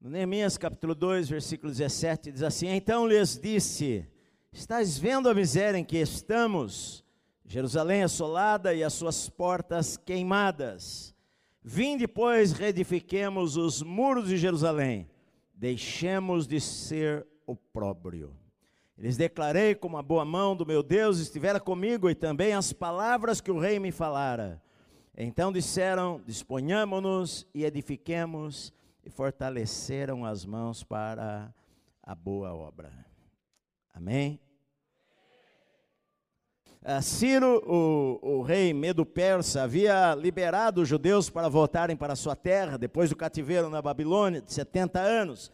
No Neemias capítulo 2, versículo 17, diz assim: Então lhes disse: Estás vendo a miséria em que estamos? Jerusalém assolada e as suas portas queimadas. Vinde, pois, reedifiquemos os muros de Jerusalém, deixemos de ser opróbrio. Lhes declarei como a boa mão do meu Deus estivera comigo e também as palavras que o rei me falara. Então disseram: Disponhamo-nos e edifiquemos e fortaleceram as mãos para a boa obra. Amém? Uh, Ciro, o, o rei Medo-Persa, havia liberado os judeus para voltarem para sua terra depois do cativeiro na Babilônia de 70 anos.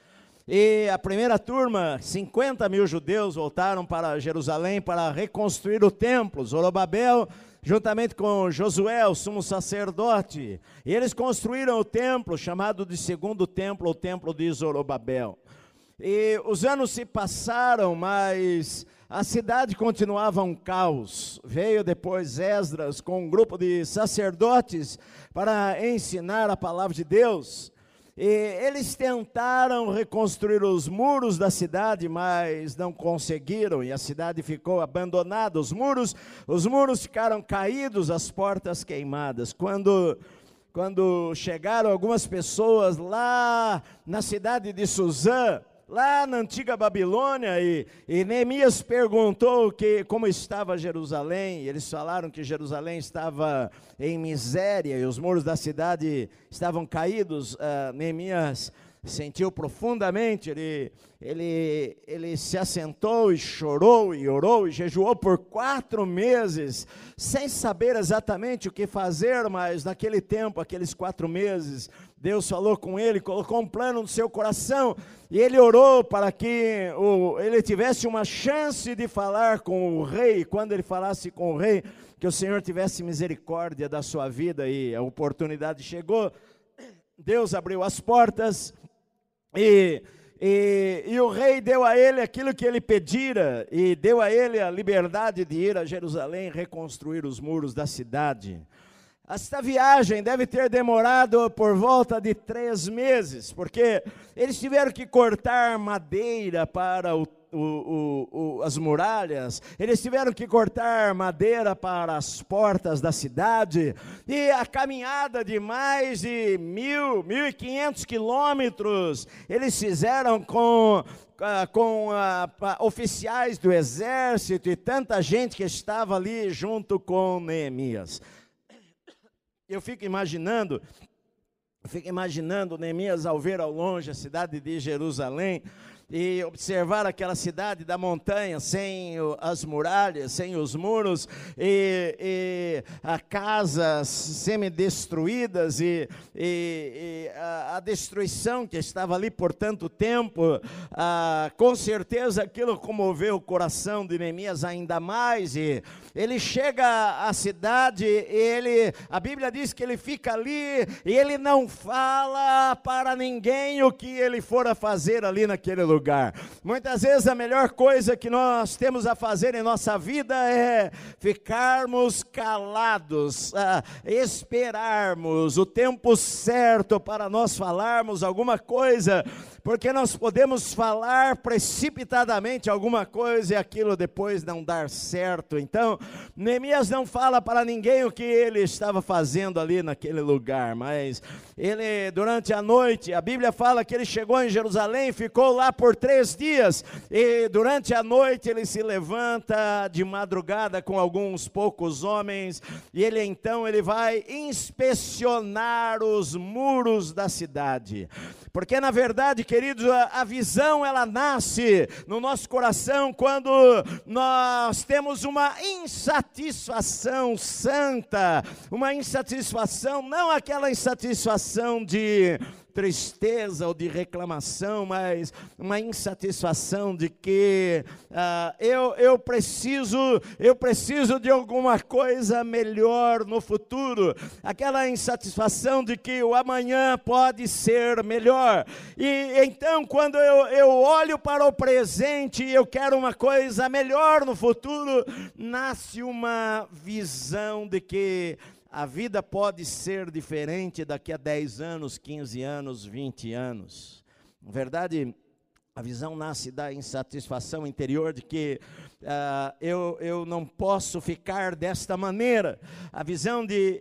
E a primeira turma, 50 mil judeus, voltaram para Jerusalém para reconstruir o templo. Zorobabel juntamente com Josué, o sumo sacerdote, e eles construíram o templo, chamado de segundo templo, o templo de Zorobabel. E os anos se passaram, mas a cidade continuava um caos. Veio depois Esdras com um grupo de sacerdotes para ensinar a palavra de Deus. E eles tentaram reconstruir os muros da cidade, mas não conseguiram, e a cidade ficou abandonada. Os muros, os muros ficaram caídos, as portas queimadas. Quando quando chegaram algumas pessoas lá na cidade de Suzã, lá na antiga Babilônia, e, e Neemias perguntou que, como estava Jerusalém, eles falaram que Jerusalém estava em miséria e os muros da cidade estavam caídos. Uh, Neemias sentiu profundamente, ele, ele, ele se assentou e chorou e orou e jejuou por quatro meses, sem saber exatamente o que fazer, mas naquele tempo, aqueles quatro meses, Deus falou com ele, colocou um plano no seu coração, e ele orou para que o, ele tivesse uma chance de falar com o rei, quando ele falasse com o rei, que o Senhor tivesse misericórdia da sua vida, e a oportunidade chegou, Deus abriu as portas, e, e, e, o rei deu a ele aquilo que ele pedira, e deu a ele a liberdade de ir a Jerusalém reconstruir os muros da cidade. Esta viagem deve ter demorado por volta de três meses, porque eles tiveram que cortar madeira para o o, o, as muralhas, eles tiveram que cortar madeira para as portas da cidade, e a caminhada de mais de mil, mil e quinhentos quilômetros, eles fizeram com com oficiais do exército e tanta gente que estava ali junto com Neemias. Eu fico imaginando, eu fico imaginando Neemias ao ver ao longe a cidade de Jerusalém, e observar aquela cidade da montanha, sem as muralhas, sem os muros, e, e a casas semi-destruídas, e, e, e a, a, destruição que estava ali por tanto tempo, ah, com certeza aquilo comoveu o coração de Neemias ainda mais, e ele chega à cidade, ele, a Bíblia diz que ele fica ali, e ele não fala para ninguém o que ele fora fazer ali naquele lugar lugar. Muitas vezes a melhor coisa que nós temos a fazer em nossa vida é ficarmos calados, esperarmos o tempo certo para nós falarmos alguma coisa, porque nós podemos falar precipitadamente alguma coisa e aquilo depois não dar certo. Então, Neemias não fala para ninguém o que ele estava fazendo ali naquele lugar, mas ele, durante a noite, a Bíblia fala que ele chegou em Jerusalém, ficou lá por três dias, e durante a noite ele se levanta de madrugada com alguns poucos homens, e ele então ele vai inspecionar os muros da cidade. Porque na verdade, queridos, a, a visão ela nasce no nosso coração quando nós temos uma insatisfação santa, uma insatisfação, não aquela insatisfação de tristeza ou de reclamação, mas uma insatisfação de que uh, eu, eu preciso, eu preciso de alguma coisa melhor no futuro, aquela insatisfação de que o amanhã pode ser melhor. E então, quando eu, eu olho para o presente e eu quero uma coisa melhor no futuro, nasce uma visão de que a vida pode ser diferente daqui a 10 anos, 15 anos, 20 anos. Na verdade, a visão nasce da insatisfação interior de que uh, eu, eu não posso ficar desta maneira. A visão de,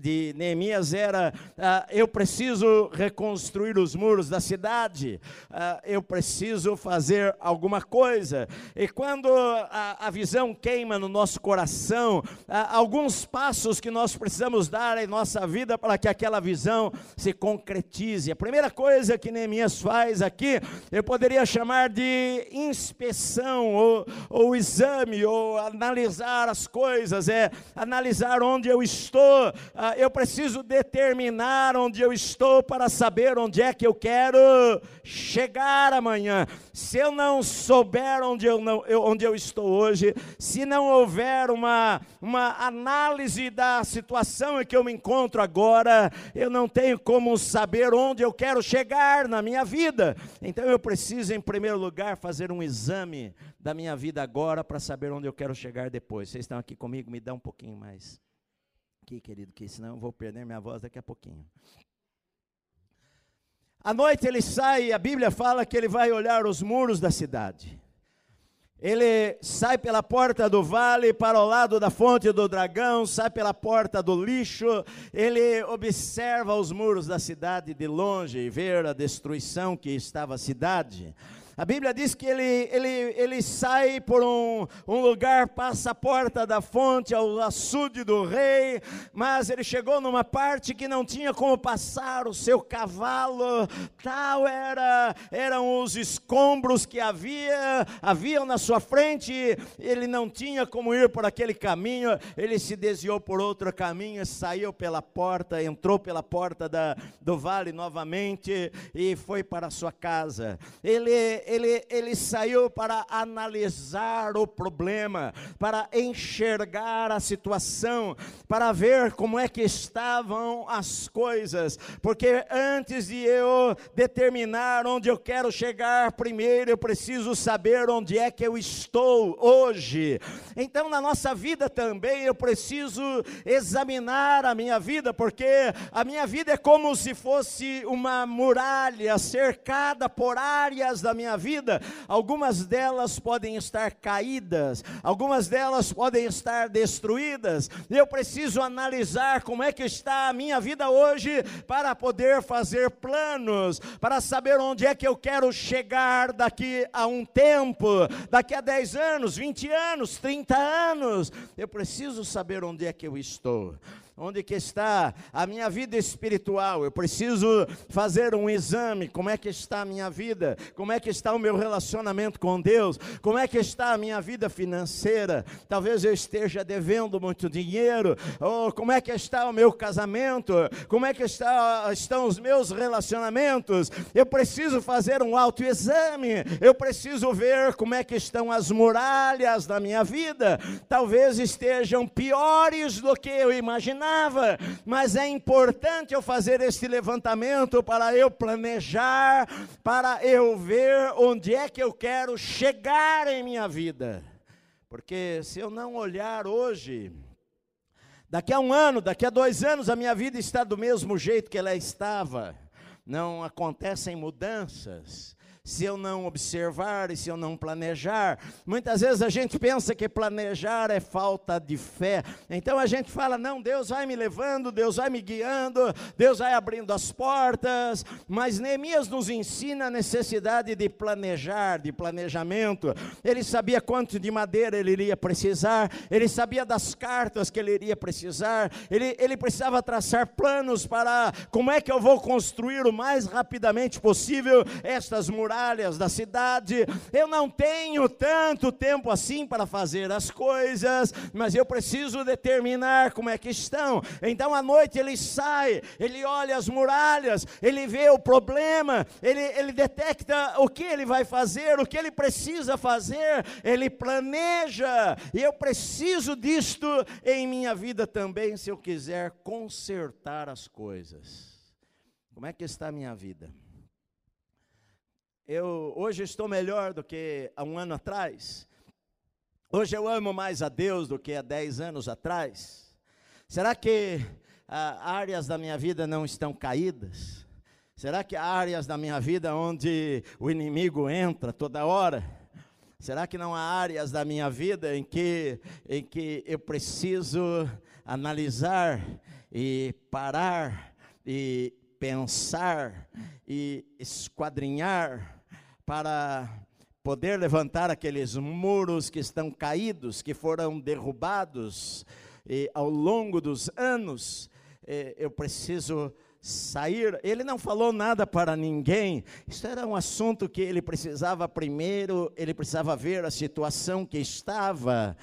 de Neemias era: uh, eu preciso reconstruir os muros da cidade, uh, eu preciso fazer alguma coisa. E quando a, a visão queima no nosso coração, alguns passos que nós precisamos dar em nossa vida para que aquela visão se concretize. A primeira coisa que Neemias faz aqui, eu poderia chamar de inspeção, ou, ou exame, ou analisar as coisas, é analisar onde eu estou. Ah, eu preciso determinar onde eu estou para saber onde é que eu quero chegar amanhã. Se eu não souber onde eu, não, eu, onde eu estou hoje, se não houver uma, uma análise da situação em que eu me encontro agora, eu não tenho como saber onde eu quero chegar na minha vida. Então eu preciso preciso, em primeiro lugar, fazer um exame da minha vida agora para saber onde eu quero chegar depois. Vocês estão aqui comigo? Me dá um pouquinho mais. Aqui, querido, que senão eu vou perder minha voz daqui a pouquinho. À noite ele sai, a Bíblia fala que ele vai olhar os muros da cidade. Ele sai pela porta do vale para o lado da fonte do dragão, sai pela porta do lixo, ele observa os muros da cidade de longe e vê a destruição que estava a cidade. A Bíblia diz que ele, ele, ele sai por um, um lugar, passa a porta da fonte ao açude do rei, mas ele chegou numa parte que não tinha como passar o seu cavalo, tal era, eram os escombros que havia, haviam na sua frente, ele não tinha como ir por aquele caminho, ele se desviou por outro caminho, saiu pela porta, entrou pela porta da, do vale novamente e foi para a sua casa. Ele ele, ele saiu para analisar o problema, para enxergar a situação, para ver como é que estavam as coisas, porque antes de eu determinar onde eu quero chegar, primeiro eu preciso saber onde é que eu estou hoje. Então, na nossa vida também eu preciso examinar a minha vida, porque a minha vida é como se fosse uma muralha cercada por áreas da minha vida, algumas delas podem estar caídas, algumas delas podem estar destruídas. Eu preciso analisar como é que está a minha vida hoje para poder fazer planos, para saber onde é que eu quero chegar daqui a um tempo, daqui a 10 anos, 20 anos, 30 anos. Eu preciso saber onde é que eu estou onde que está a minha vida espiritual? Eu preciso fazer um exame, como é que está a minha vida? Como é que está o meu relacionamento com Deus? Como é que está a minha vida financeira? Talvez eu esteja devendo muito dinheiro, ou como é que está o meu casamento? Como é que está, estão os meus relacionamentos? Eu preciso fazer um autoexame. Eu preciso ver como é que estão as muralhas da minha vida. Talvez estejam piores do que eu imaginava mas é importante eu fazer este levantamento para eu planejar, para eu ver onde é que eu quero chegar em minha vida. Porque se eu não olhar hoje, daqui a um ano, daqui a dois anos, a minha vida está do mesmo jeito que ela estava. Não acontecem mudanças se eu não observar e se eu não planejar. Muitas vezes a gente pensa que planejar é falta de fé. Então a gente fala: não, Deus vai me levando, Deus vai me guiando, Deus vai abrindo as portas. Mas Neemias nos ensina a necessidade de planejar, de planejamento. Ele sabia quanto de madeira ele iria precisar, ele sabia das cartas que ele iria precisar, ele, ele precisava traçar planos para como é que eu vou construir o mais rapidamente possível estas muralhas muralhas da cidade. Eu não tenho tanto tempo assim para fazer as coisas, mas eu preciso determinar como é que estão. Então à noite ele sai, ele olha as muralhas, ele vê o problema, ele, ele detecta o que ele vai fazer, o que ele precisa fazer, ele planeja. E eu preciso disto em minha vida também, se eu quiser consertar as coisas. Como é que está a minha vida? Eu hoje estou melhor do que há um ano atrás. Hoje eu amo mais a Deus do que há dez anos atrás. Será que ah, áreas da minha vida não estão caídas? Será que há áreas da minha vida onde o inimigo entra toda hora? Será que não há áreas da minha vida em que, em que eu preciso analisar e parar e pensar e esquadrinhar para poder levantar aqueles muros que estão caídos, que foram derrubados e, ao longo dos anos? eu preciso sair. Ele não falou nada para ninguém. Isso era um assunto que ele precisava primeiro, ele precisava ver a situação que estava.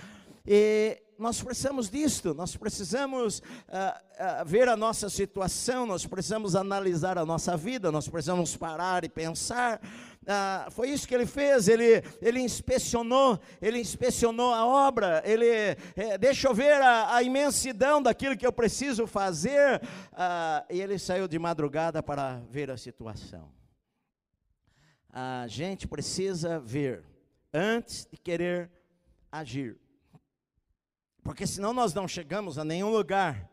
E nós precisamos disto, nós precisamos uh, uh, ver a nossa situação, nós precisamos analisar a nossa vida, nós precisamos parar e pensar. Uh, foi isso que ele fez, ele, ele inspecionou, ele inspecionou a obra, ele, eh, deixa eu ver a, a, imensidão daquilo que eu preciso fazer, e ele saiu de madrugada para ver a situação. A gente precisa ver antes de querer agir. Porque senão nós não chegamos a nenhum lugar.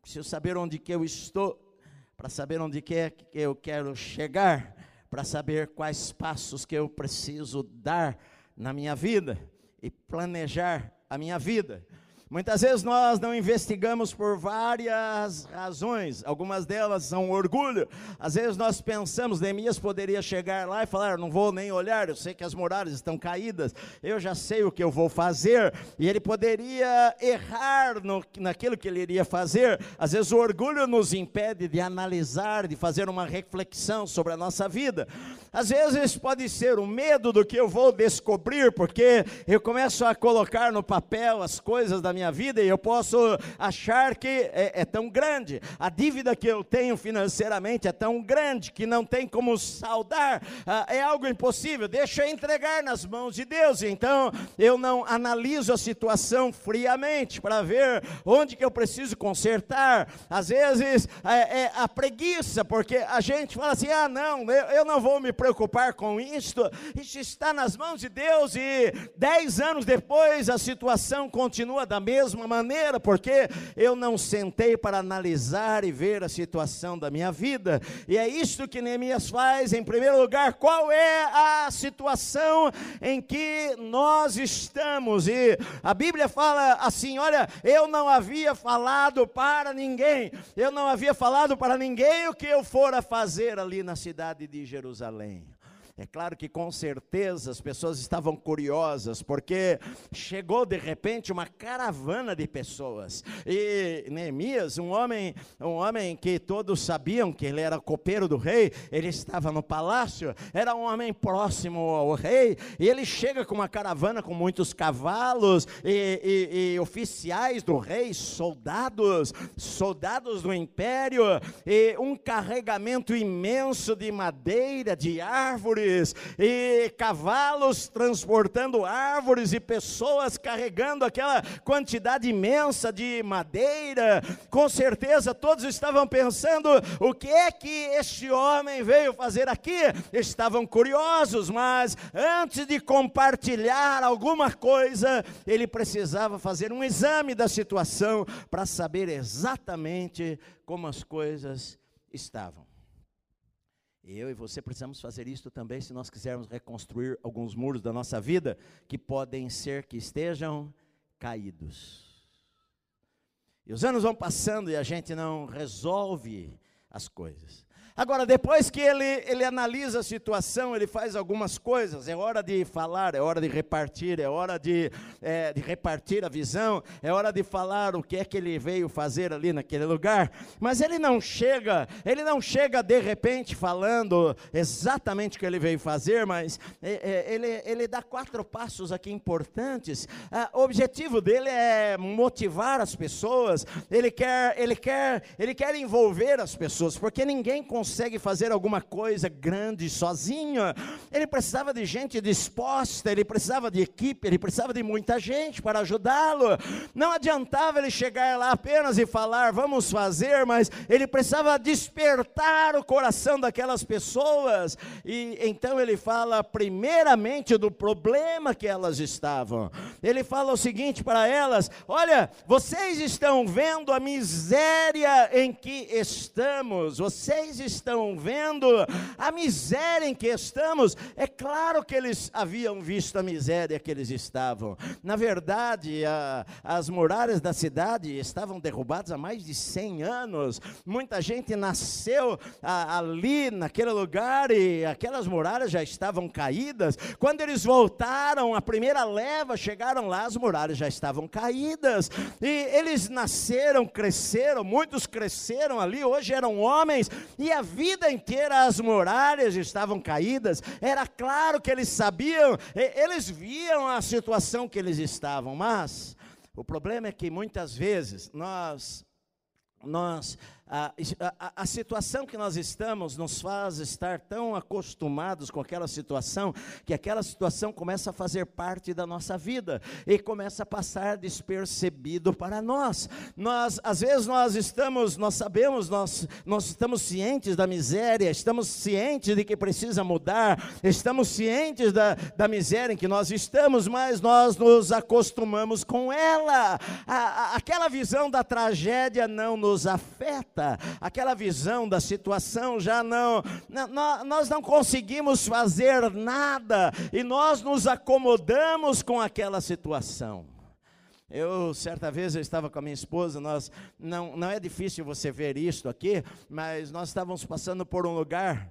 Preciso saber onde que eu estou, para saber onde que é que eu quero chegar, para saber quais passos que eu preciso dar na minha vida e planejar a minha vida. Muitas vezes nós não investigamos por várias razões, algumas delas são orgulho. Às vezes nós pensamos, Neemias poderia chegar lá e falar: Não vou nem olhar, eu sei que as muralhas estão caídas, eu já sei o que eu vou fazer. E ele poderia errar no, naquilo que ele iria fazer. Às vezes o orgulho nos impede de analisar, de fazer uma reflexão sobre a nossa vida. Às vezes pode ser o medo do que eu vou descobrir, porque eu começo a colocar no papel as coisas da minha vida e eu posso achar que é, é tão grande, a dívida que eu tenho financeiramente é tão grande que não tem como saldar, ah, é algo impossível, deixa eu entregar nas mãos de Deus. Então eu não analiso a situação friamente para ver onde que eu preciso consertar. Às vezes é, é a preguiça, porque a gente fala assim: ah, não, eu, eu não vou me preocupar com isto, isso está nas mãos de Deus, e dez anos depois a situação continua da mesma maneira, porque eu não sentei para analisar e ver a situação da minha vida, e é isso que Neemias faz, em primeiro lugar, qual é a situação em que nós estamos, e a Bíblia fala assim: olha, eu não havia falado para ninguém, eu não havia falado para ninguém o que eu fora fazer ali na cidade de Jerusalém. É claro que com certeza as pessoas estavam curiosas, porque chegou de repente uma caravana de pessoas. E Neemias, um homem, um homem que todos sabiam que ele era copeiro do rei, ele estava no palácio, era um homem próximo ao rei, e ele chega com uma caravana com muitos cavalos e, e, e oficiais do rei, soldados, soldados do império, e um carregamento imenso de madeira, de árvores árvores, e cavalos transportando árvores, e pessoas carregando aquela quantidade imensa de madeira. Com certeza todos estavam pensando: o que é que este homem veio fazer aqui? Estavam curiosos, mas antes de compartilhar alguma coisa, ele precisava fazer um exame da situação para saber exatamente como as coisas estavam. Eu e você precisamos fazer isso também se nós quisermos reconstruir alguns muros da nossa vida que podem ser que estejam caídos. E os anos vão passando e a gente não resolve as coisas. Agora, depois que ele, ele analisa a situação, ele faz algumas coisas. É hora de falar, é hora de repartir, é hora de, é, de repartir a visão, é hora de falar o que é que ele veio fazer ali naquele lugar. Mas ele não chega, ele não chega de repente falando exatamente o que ele veio fazer, mas é, é, ele, ele dá quatro passos aqui importantes. Ah, o objetivo dele é motivar as pessoas, ele quer, ele quer, ele quer envolver as pessoas, porque ninguém consegue consegue fazer alguma coisa grande sozinho. Ele precisava de gente disposta, ele precisava de equipe, ele precisava de muita gente para ajudá-lo. Não adiantava ele chegar lá apenas e falar, vamos fazer, mas ele precisava despertar o coração daquelas pessoas. E então ele fala primeiramente do problema que elas estavam. Ele fala o seguinte para elas: Olha, vocês estão vendo a miséria em que estamos, vocês estão vendo a miséria em que estamos. É claro que eles haviam visto a miséria que eles estavam. Na verdade, a, as muralhas da cidade estavam derrubadas há mais de 100 anos. Muita gente nasceu a, ali, naquele lugar, e aquelas muralhas já estavam caídas. Quando eles voltaram, a primeira leva, chegaram lá, as muralhas já estavam caídas. E eles nasceram, cresceram, muitos cresceram ali, hoje eram homens, e a vida inteira as muralhas estavam caídas. Era claro que eles sabiam, eles viam a situação que eles estavam, mas o problema é que muitas vezes nós nós a, a, a, situação que nós estamos nos faz estar tão acostumados com aquela situação, que aquela situação começa a fazer parte da nossa vida e começa a passar despercebido para nós. Nós, às vezes, nós estamos, nós sabemos, nós, nós estamos cientes da miséria, estamos cientes de que precisa mudar, estamos cientes da, da miséria em que nós estamos, mas nós nos acostumamos com ela. A, aquela visão da tragédia não nos afeta aquela visão da situação já não, não, nós não conseguimos fazer nada e nós nos acomodamos com aquela situação. Eu, certa vez, eu estava com a minha esposa, nós, não, não é difícil você ver isto aqui, mas nós estávamos passando por um lugar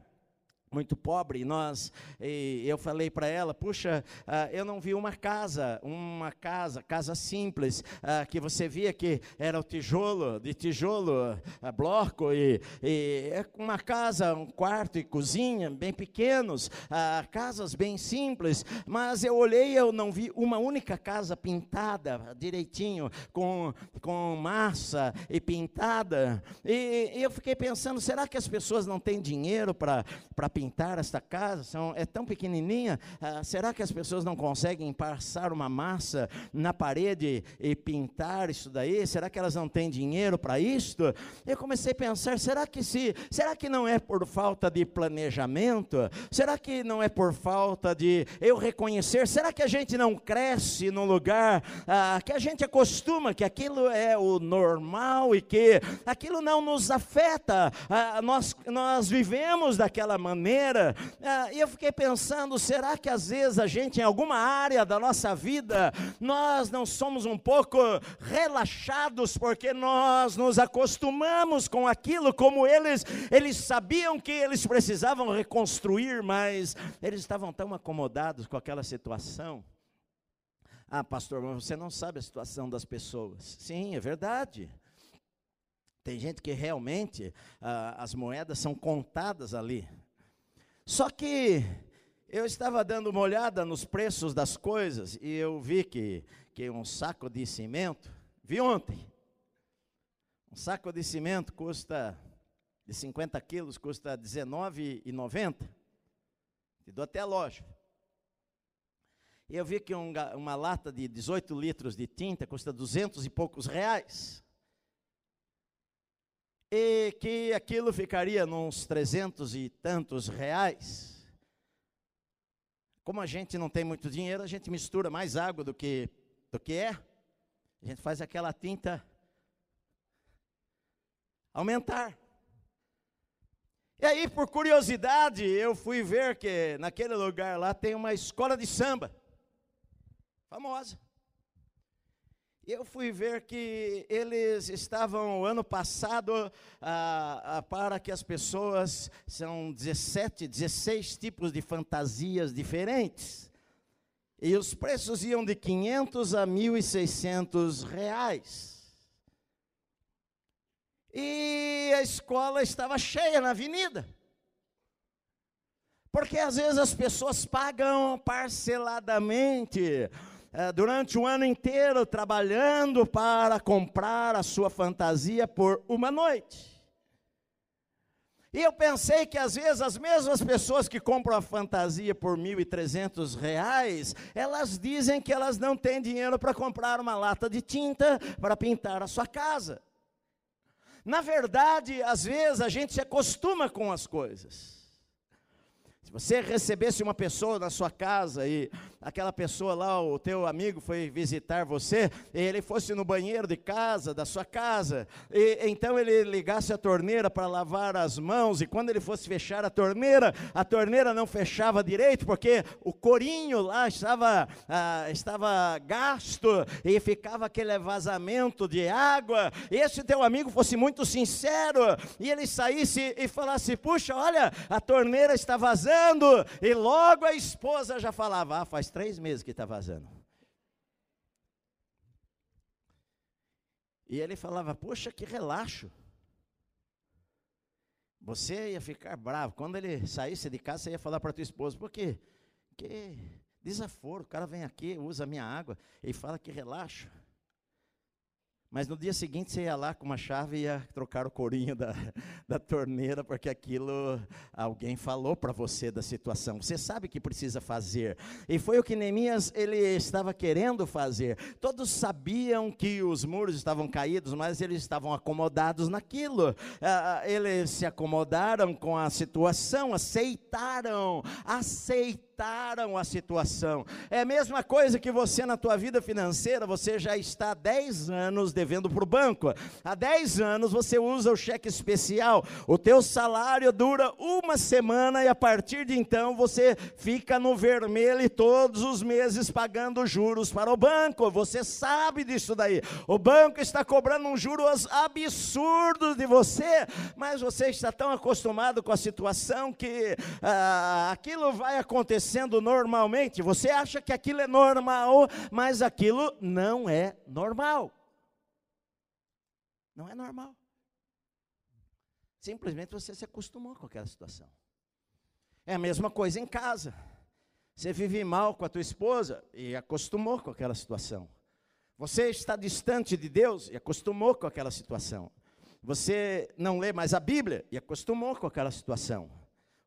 muito pobre, e nós, e eu falei para ela, puxa, uh, eu não vi uma casa, uma casa, casa simples, uh, que você via que era o tijolo, de tijolo, uh, bloco, e, e é uma casa, um quarto e cozinha, bem pequenos, casas bem simples, mas eu olhei, eu não vi uma única casa pintada direitinho, com, com massa e pintada, e, e eu fiquei pensando, será que as pessoas não têm dinheiro para pintar? Pintar esta casa, são, é tão pequenininha, ah, será que as pessoas não conseguem passar uma massa na parede e pintar isso daí? Será que elas não têm dinheiro para isto? Eu comecei a pensar, será que se, será que não é por falta de planejamento? Será que não é por falta de eu reconhecer? Será que a gente não cresce num lugar ah, que a gente acostuma que aquilo é o normal e que aquilo não nos afeta? Ah, nós, nós vivemos daquela maneira maneira. Ah, e eu fiquei pensando: será que às vezes a gente, em alguma área da nossa vida, nós não somos um pouco relaxados porque nós nos acostumamos com aquilo, como eles, eles sabiam que eles precisavam reconstruir, mas eles estavam tão acomodados com aquela situação. Ah, pastor, mas você não sabe a situação das pessoas. Sim, é verdade. Tem gente que realmente ah, as moedas são contadas ali. Só que eu estava dando uma olhada nos preços das coisas e eu vi que, que um saco de cimento, vi ontem, um saco de cimento custa, de 50 quilos, custa R$19,90. Te dou até a loja. E eu vi que um, uma lata de 18 litros de tinta custa 200 e poucos reais e que aquilo ficaria nos trezentos e tantos reais. Como a gente não tem muito dinheiro, a gente mistura mais água do que, do que é. A gente faz aquela tinta aumentar. E aí, por curiosidade, eu fui ver que naquele lugar lá tem uma escola de samba, famosa eu fui ver que eles estavam, ano passado, ah, ah, para que as pessoas, são 17, 16 tipos de fantasias diferentes. E os preços iam de 500 a 1.600 reais. E a escola estava cheia na avenida. Porque às vezes as pessoas pagam parceladamente é, durante o ano inteiro trabalhando para comprar a sua fantasia por uma noite. E eu pensei que às vezes as mesmas pessoas que compram a fantasia por 1.300 reais, elas dizem que elas não têm dinheiro para comprar uma lata de tinta para pintar a sua casa. Na verdade, às vezes a gente se acostuma com as coisas. Se você recebesse uma pessoa na sua casa e, aquela pessoa lá, o teu amigo foi visitar você, e ele fosse no banheiro de casa, da sua casa, e então ele ligasse a torneira para lavar as mãos, e quando ele fosse fechar a torneira, a torneira não fechava direito, porque o corinho lá estava, ah, estava gasto, e ficava aquele vazamento de água, e esse teu amigo fosse muito sincero, e ele saísse e falasse, puxa, olha, a torneira está vazando, e logo a esposa já falava, ah, faz três meses que está vazando. E ele falava, poxa, que relaxo. Você ia ficar bravo. Quando ele saísse de casa, você ia falar para tua esposa, por quê? Que desaforo, o cara vem aqui, usa a minha água e fala que relaxa. Mas no dia seguinte você ia lá com uma chave e ia trocar o corinho da, da torneira, porque aquilo alguém falou para você da situação. Você sabe que precisa fazer. E foi o que Neemias ele estava querendo fazer. Todos sabiam que os muros estavam caídos, mas eles estavam acomodados naquilo. Ah, ah eles se acomodaram com a situação, aceitaram, aceitaram aceitaram a situação. É a mesma coisa que você na tua vida financeira, você já está há 10 anos devendo para o banco. Há 10 anos você usa o cheque especial. O teu salário dura uma semana e a partir de então você fica no vermelho todos os meses pagando juros para o banco. Você sabe disso daí. O banco está cobrando um juros absurdo de você, mas você está tão acostumado com a situação que ah, aquilo vai acontecer acontecendo normalmente, você acha que aquilo é normal, mas aquilo não é normal. Não é normal. Simplesmente você se acostumou com aquela situação. É a mesma coisa em casa. Você vive mal com a tua esposa e acostumou com aquela situação. Você está distante de Deus e acostumou com aquela situação. Você não lê mais a Bíblia e acostumou com aquela situação.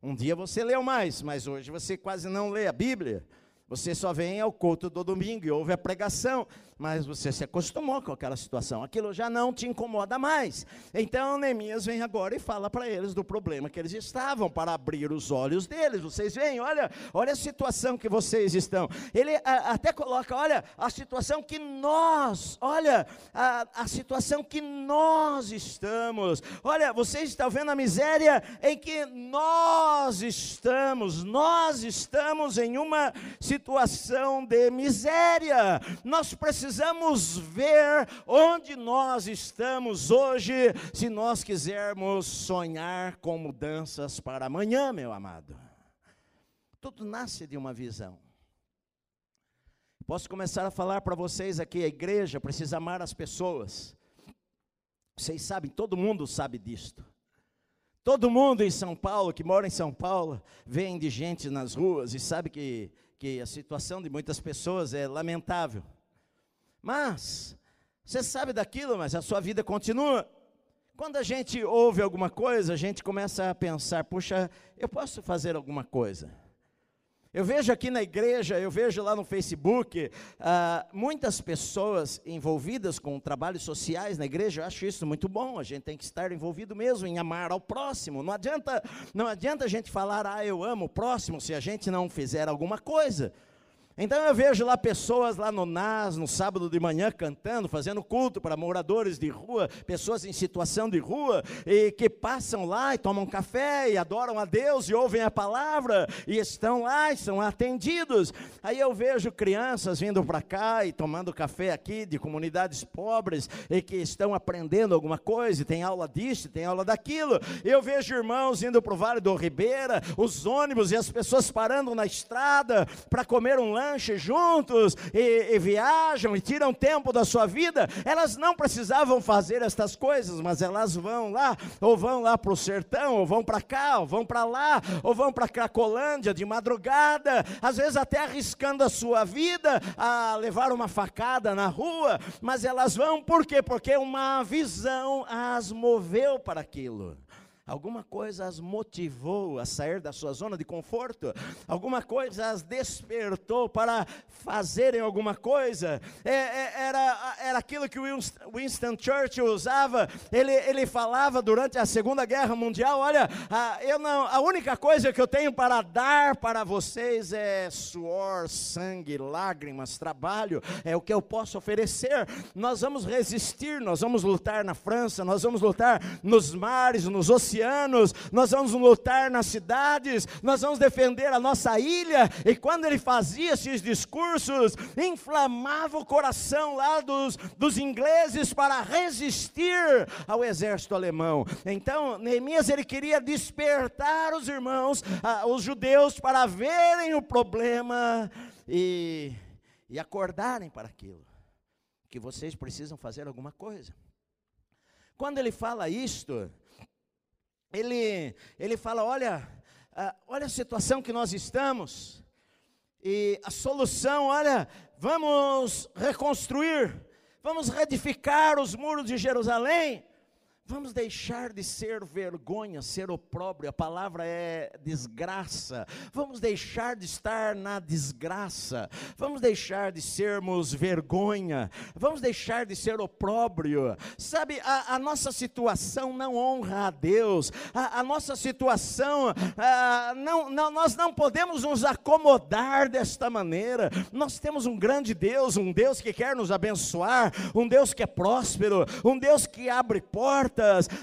Um dia você leu mais, mas hoje você quase não lê a Bíblia. Você só vem ao culto do domingo e ouve a pregação, mas você se acostumou com aquela situação, aquilo já não te incomoda mais. Então Neemias vem agora e fala para eles do problema que eles estavam, para abrir os olhos deles. Vocês veem, olha, olha a situação que vocês estão. Ele a, até coloca, olha, a situação que nós, olha, a, a situação que nós estamos. Olha, vocês estão vendo a miséria em que nós estamos. Nós estamos em uma situação de miséria. Nós precisamos precisamos ver onde nós estamos hoje, se nós quisermos sonhar com mudanças para amanhã, meu amado. Tudo nasce de uma visão. Posso começar a falar para vocês aqui: a igreja precisa amar as pessoas. Vocês sabem, todo mundo sabe disto. Todo mundo em São Paulo, que mora em São Paulo, vê indigentes nas ruas e sabe que, que a situação de muitas pessoas é lamentável. Mas, você sabe daquilo, mas a sua vida continua. Quando a gente ouve alguma coisa, a gente começa a pensar: puxa, eu posso fazer alguma coisa. Eu vejo aqui na igreja, eu vejo lá no Facebook, ah, muitas pessoas envolvidas com trabalhos sociais na igreja, eu acho isso muito bom, a gente tem que estar envolvido mesmo em amar ao próximo. Não adianta, não adianta a gente falar, ah, eu amo o próximo, se a gente não fizer alguma coisa. Então eu vejo lá pessoas lá no NAS, no sábado de manhã, cantando, fazendo culto para moradores de rua, pessoas em situação de rua, e que passam lá e tomam café e adoram a Deus e ouvem a palavra, e estão lá e são atendidos. Aí eu vejo crianças vindo para cá e tomando café aqui de comunidades pobres e que estão aprendendo alguma coisa, e tem aula disso, tem aula daquilo. Eu vejo irmãos indo para o Vale do Ribeira, os ônibus e as pessoas parando na estrada para comer um lanche lanche juntos e, e viajam e tiram tempo da sua vida, elas não precisavam fazer estas coisas, mas elas vão lá, ou vão lá para o sertão, ou vão para cá, ou vão para lá, ou vão para Cracolândia de madrugada, às vezes até arriscando a sua vida a levar uma facada na rua, mas elas vão por quê? Porque uma visão as moveu para aquilo. Alguma coisa as motivou a sair da sua zona de conforto, alguma coisa as despertou para fazerem alguma coisa. É, é, era, era aquilo que Winston Churchill usava. Ele, ele falava durante a Segunda Guerra Mundial: Olha, a, eu não, a única coisa que eu tenho para dar para vocês é suor, sangue, lágrimas, trabalho, é o que eu posso oferecer. Nós vamos resistir, nós vamos lutar na França, nós vamos lutar nos mares, nos oceanos oceanos, nós vamos lutar nas cidades, nós vamos defender a nossa ilha. E quando ele fazia esses discursos, inflamava o coração lá dos, dos ingleses para resistir ao exército alemão. Então, Neemias ele queria despertar os irmãos, os judeus, para verem o problema e, e acordarem para aquilo. Que vocês precisam fazer alguma coisa. Quando ele fala isto, ele, ele fala: olha, uh, olha a situação que nós estamos, e a solução, olha, vamos reconstruir, vamos reedificar os muros de Jerusalém, Vamos deixar de ser vergonha, ser opróbrio, a palavra é desgraça. Vamos deixar de estar na desgraça. Vamos deixar de sermos vergonha. Vamos deixar de ser opróbrio. Sabe, a, a nossa situação não honra a Deus. A, a nossa situação, a, não, não, nós não podemos nos acomodar desta maneira. Nós temos um grande Deus, um Deus que quer nos abençoar, um Deus que é próspero, um Deus que abre portas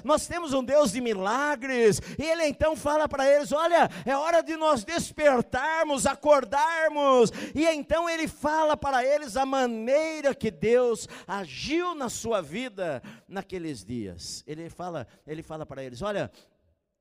nós temos um Deus de milagres, e Ele então fala para eles: olha, é hora de nós despertarmos, acordarmos, e então Ele fala para eles a maneira que Deus agiu na sua vida naqueles dias. Ele fala, ele fala para eles: olha,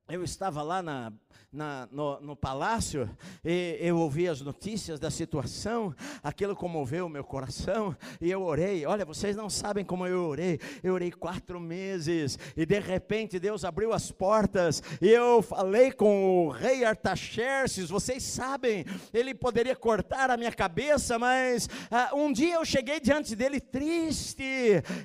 eu estava lá na na, no, no, palácio, e eu ouvi as notícias da situação, aquilo comoveu o meu coração, e eu orei. Olha, vocês não sabem como eu orei. Eu orei quatro meses, e de repente Deus abriu as portas, e eu falei com o rei Artaxerxes. Vocês sabem, ele poderia cortar a minha cabeça, mas ah, um dia eu cheguei diante dele triste,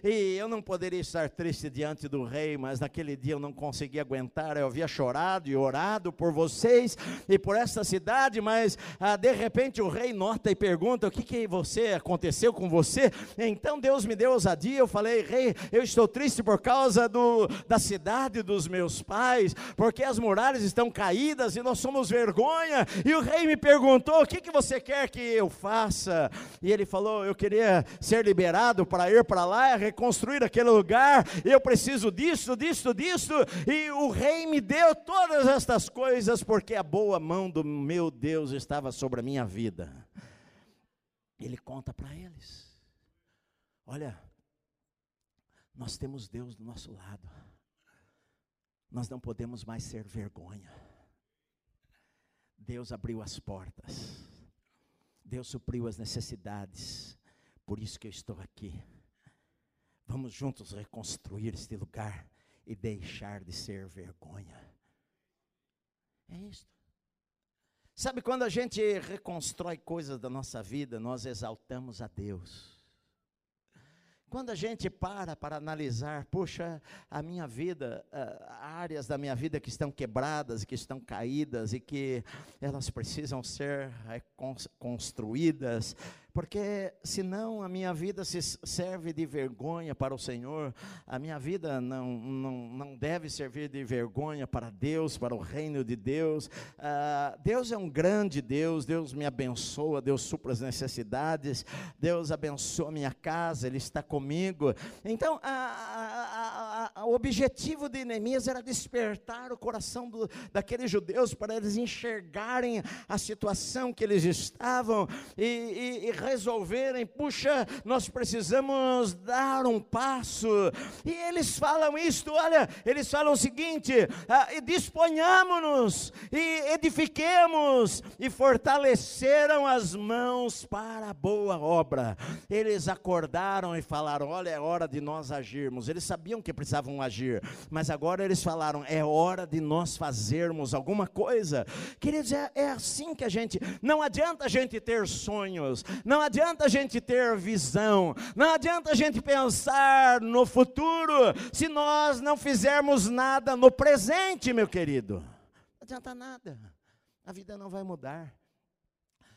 e eu não poderia estar triste diante do rei, mas naquele dia eu não consegui aguentar. Eu havia chorado e orado por vocês e por esta cidade, mas ah, de repente o rei nota e pergunta: o que, que você aconteceu com você? Então Deus me deu ousadia. Eu falei: rei, eu estou triste por causa do, da cidade dos meus pais, porque as muralhas estão caídas e nós somos vergonha. E o rei me perguntou: o que, que você quer que eu faça? E ele falou: eu queria ser liberado para ir para lá, reconstruir aquele lugar. Eu preciso disso, disso, disso. E o rei me deu todas estas coisas coisas porque a boa mão do meu Deus estava sobre a minha vida. Ele conta para eles: Olha, nós temos Deus do nosso lado, nós não podemos mais ser vergonha. Deus abriu as portas, Deus supriu as necessidades, por isso que eu estou aqui. Vamos juntos reconstruir este lugar e deixar de ser vergonha. É isto. Sabe quando a gente reconstrói coisas da nossa vida, nós exaltamos a Deus. Quando a gente para para analisar, puxa, a minha vida, áreas da minha vida que estão quebradas, que estão caídas e que elas precisam ser reconstruídas, porque senão a minha vida se serve de vergonha para o Senhor, a minha vida não, não, não deve servir de vergonha para Deus, para o reino de Deus. Ah, Deus é um grande Deus, Deus me abençoa, Deus supra as necessidades, Deus abençoa minha casa, Ele está comigo. Então, a, a, o objetivo de Neemias era despertar o coração do, daqueles judeus para eles enxergarem a situação que eles estavam e, e, e resolverem, puxa, nós precisamos dar um passo. E eles falam isto, olha, eles falam o seguinte: ah, disponhamos-nos e edifiquemos, e fortaleceram as mãos para a boa obra. Eles acordaram e falaram: olha, é hora de nós agirmos. Eles sabiam que precisavam precisavam agir, mas agora eles falaram: é hora de nós fazermos alguma coisa. Queridos, é, é assim que a gente. Não adianta a gente ter sonhos, não adianta a gente ter visão, não adianta a gente pensar no futuro se nós não fizermos nada no presente, meu querido. Não adianta nada, a vida não vai mudar.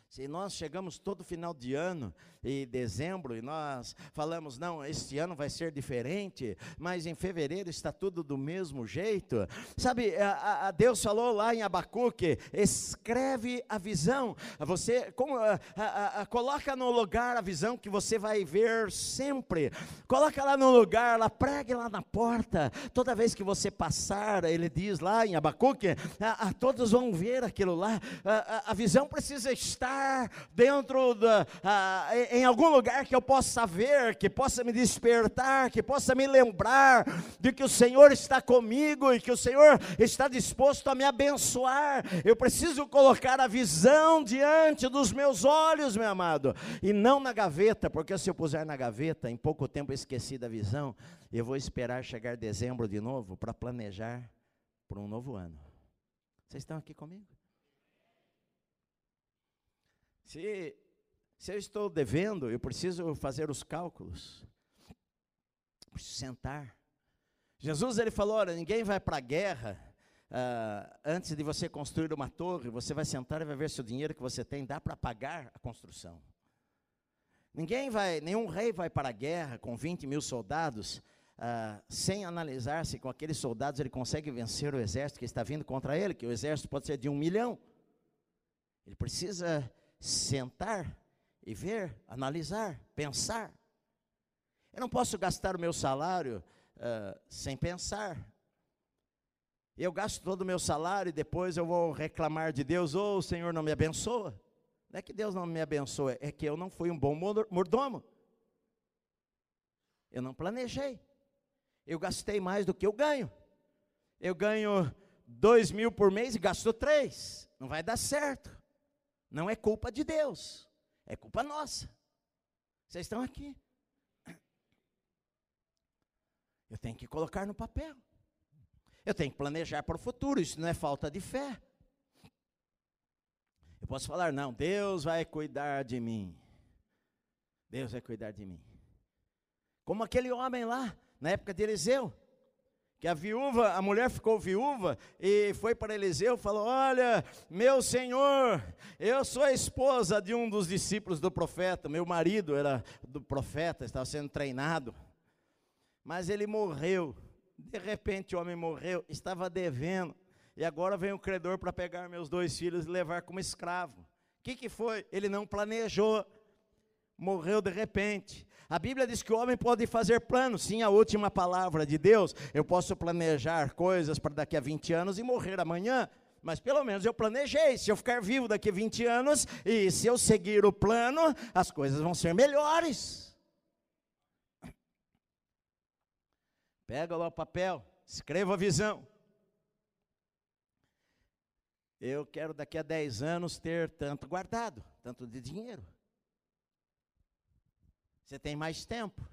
Se nós chegamos todo final de ano e dezembro e nós falamos, não, este ano vai ser diferente, mas em fevereiro está tudo do mesmo jeito. Sabe, a, a Deus falou lá em Abacuque: escreve a visão, você como, a, coloca no lugar a visão que você vai ver sempre, coloca lá no lugar, lá, pregue lá na porta, toda vez que você passar, ele diz lá em Abacuque, todos vão ver aquilo lá, a, visão precisa estar dentro da em algum lugar que eu possa ver, que possa me despertar, que possa me lembrar de que o Senhor está comigo e que o Senhor está disposto a me abençoar. Eu preciso colocar a visão diante dos meus olhos, meu amado, e não na gaveta, porque se eu puser na gaveta, em pouco tempo eu esqueci da visão, eu vou esperar chegar dezembro de novo para planejar para um novo ano. Vocês estão aqui comigo? Se se eu estou devendo, eu preciso fazer os cálculos. Sentar. Jesus ele falou: olha, ninguém vai para a guerra uh, antes de você construir uma torre. Você vai sentar e vai ver se o dinheiro que você tem dá para pagar a construção. Ninguém vai, nenhum rei vai para a guerra com 20 mil soldados uh, sem analisar se com aqueles soldados ele consegue vencer o exército que está vindo contra ele, que o exército pode ser de um milhão. Ele precisa sentar e ver, analisar, pensar. Eu não posso gastar o meu salário uh, sem pensar. Eu gasto todo o meu salário e depois eu vou reclamar de Deus, ou oh, o Senhor não me abençoa. Não é que Deus não me abençoa, é que eu não fui um bom mordomo. Eu não planejei. Eu gastei mais do que eu ganho. Eu ganho dois mil por mês e gasto três. Não vai dar certo. Não é culpa de Deus. É culpa nossa. Vocês estão aqui. Eu tenho que colocar no papel. Eu tenho que planejar para o futuro. Isso não é falta de fé. Eu posso falar, não, Deus vai cuidar de mim. Deus vai cuidar de mim. Como aquele homem lá, na época de Eliseu que a viúva, a mulher ficou viúva e foi para Eliseu e falou: Olha, meu senhor, eu sou a esposa de um dos discípulos do profeta, meu marido era do profeta, estava sendo treinado, mas ele morreu. De repente o homem morreu, estava devendo, e agora vem o credor para pegar meus dois filhos e levar como escravo. O que, que foi? Ele não planejou, morreu de repente. A Bíblia diz que o homem pode fazer planos, sim, a última palavra de Deus. Eu posso planejar coisas para daqui a 20 anos e morrer amanhã, mas pelo menos eu planejei. Se eu ficar vivo daqui a 20 anos e se eu seguir o plano, as coisas vão ser melhores. Pega lá o papel, escreva a visão. Eu quero daqui a 10 anos ter tanto guardado, tanto de dinheiro. Você tem mais tempo.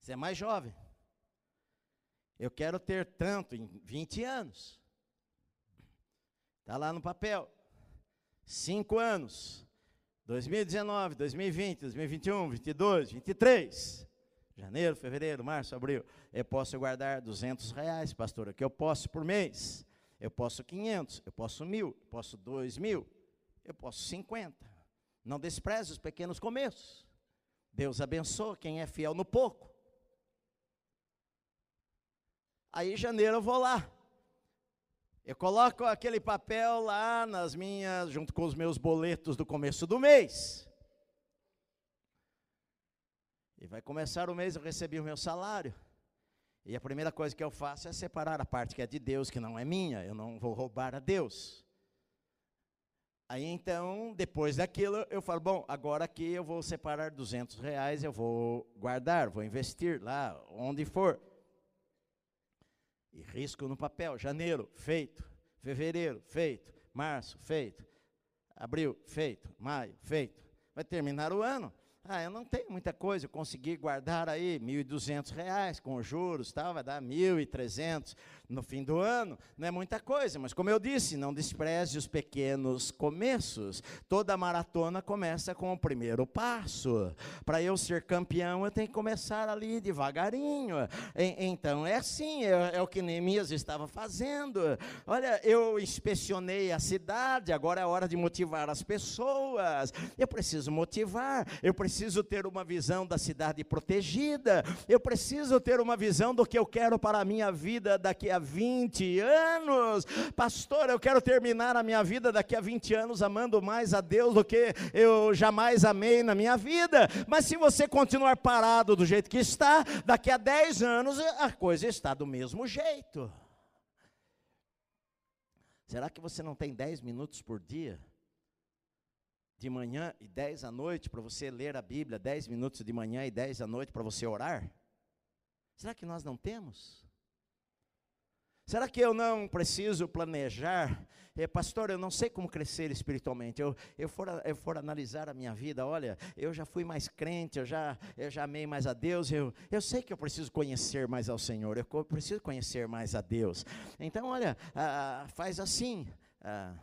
Você é mais jovem. Eu quero ter tanto em 20 anos. Está lá no papel. Cinco anos. 2019, 2020, 2021, 22, 23. Janeiro, fevereiro, março, abril. Eu posso guardar 200 reais, pastor. Que eu posso por mês? Eu posso 500, eu posso mil, eu posso dois mil, eu posso 50. Não despreze os pequenos começos. Deus abençoa quem é fiel no pouco. Aí em janeiro eu vou lá. Eu coloco aquele papel lá nas minhas, junto com os meus boletos do começo do mês. E vai começar o mês, eu recebi o meu salário. E a primeira coisa que eu faço é separar a parte que é de Deus, que não é minha. Eu não vou roubar a Deus. Aí então, depois daquilo, eu falo, bom, agora aqui eu vou separar 200 reais, eu vou guardar, vou investir lá, onde for. E risco no papel, janeiro, feito, fevereiro, feito, março, feito, abril, feito, maio, feito. Vai terminar o ano, ah, eu não tenho muita coisa, eu consegui guardar aí R$ 1.200 com juros, tal, vai dar R$ 1.300 no fim do ano, não é muita coisa, mas como eu disse, não despreze os pequenos começos. Toda maratona começa com o primeiro passo. Para eu ser campeão, eu tenho que começar ali devagarinho. então é assim, é, é o que Neemias estava fazendo. Olha, eu inspecionei a cidade, agora é hora de motivar as pessoas. Eu preciso motivar, eu preciso ter uma visão da cidade protegida, eu preciso ter uma visão do que eu quero para a minha vida daqui a 20 anos. Pastor, eu quero terminar a minha vida daqui a 20 anos amando mais a Deus do que eu jamais amei na minha vida. Mas se você continuar parado do jeito que está, daqui a 10 anos a coisa está do mesmo jeito. Será que você não tem 10 minutos por dia? De manhã e 10 à noite para você ler a Bíblia, 10 minutos de manhã e 10 à noite para você orar? Será que nós não temos? Será que eu não preciso planejar? É, pastor, eu não sei como crescer espiritualmente. Eu, eu, for, eu for analisar a minha vida, olha, eu já fui mais crente, eu já, eu já amei mais a Deus. Eu, eu sei que eu preciso conhecer mais ao Senhor, eu preciso conhecer mais a Deus. Então, olha, ah, faz assim. Ah,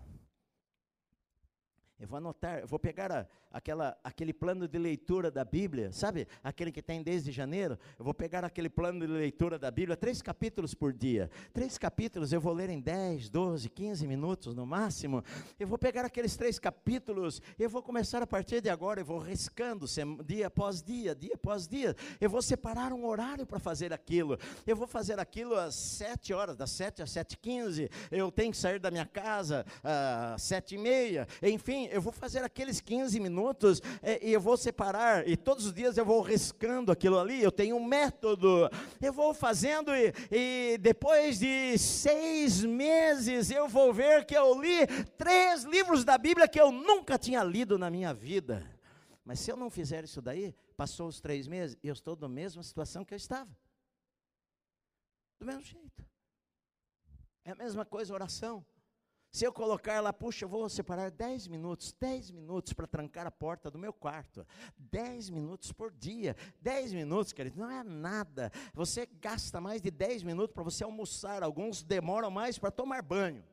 eu vou anotar, eu vou pegar a, aquela, aquele plano de leitura da Bíblia, sabe? Aquele que tem desde janeiro. Eu vou pegar aquele plano de leitura da Bíblia, três capítulos por dia. Três capítulos eu vou ler em 10, 12, 15 minutos no máximo. Eu vou pegar aqueles três capítulos, eu vou começar a partir de agora, eu vou riscando dia após dia, dia após dia. Eu vou separar um horário para fazer aquilo. Eu vou fazer aquilo às sete horas, das sete às sete e quinze. Eu tenho que sair da minha casa às sete e meia. Enfim, eu vou fazer aqueles 15 minutos é, e eu vou separar, e todos os dias eu vou riscando aquilo ali, eu tenho um método, eu vou fazendo, e, e depois de seis meses eu vou ver que eu li três livros da Bíblia que eu nunca tinha lido na minha vida. Mas se eu não fizer isso daí, passou os três meses e eu estou na mesma situação que eu estava. Do mesmo jeito. É a mesma coisa oração. Se eu colocar lá, puxa, eu vou separar 10 minutos, 10 minutos para trancar a porta do meu quarto. 10 minutos por dia. 10 minutos, querido, não é nada. Você gasta mais de 10 minutos para você almoçar. Alguns demoram mais para tomar banho.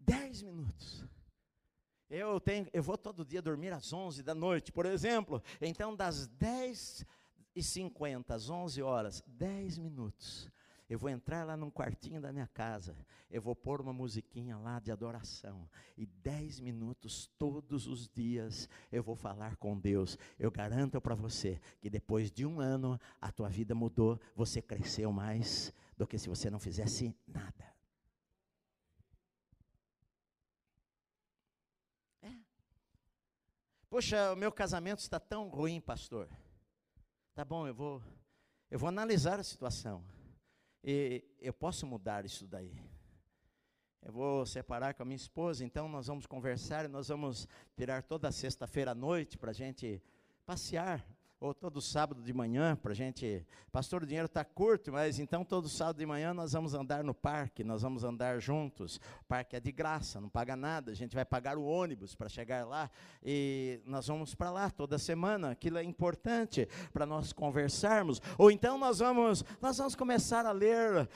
10 minutos. Eu tenho, eu vou todo dia dormir às 11 da noite, por exemplo. Então, das 10 e 50 às 11 horas, 10 minutos eu vou entrar lá num quartinho da minha casa, eu vou pôr uma musiquinha lá de adoração, e dez minutos todos os dias eu vou falar com Deus. Eu garanto para você que depois de um ano a tua vida mudou, você cresceu mais do que se você não fizesse nada. É. Poxa, o meu casamento está tão ruim, pastor. Tá bom, eu vou, eu vou analisar a situação. E eu posso mudar isso daí. Eu vou separar com a minha esposa, então nós vamos conversar nós vamos tirar toda sexta-feira à noite para a gente passear ou todo sábado de manhã, para a gente. Pastor, o dinheiro está curto, mas então todo sábado de manhã nós vamos andar no parque, nós vamos andar juntos. O parque é de graça, não paga nada, a gente vai pagar o ônibus para chegar lá e nós vamos para lá toda semana. Aquilo é importante para nós conversarmos. Ou então nós vamos, nós vamos começar a ler uh,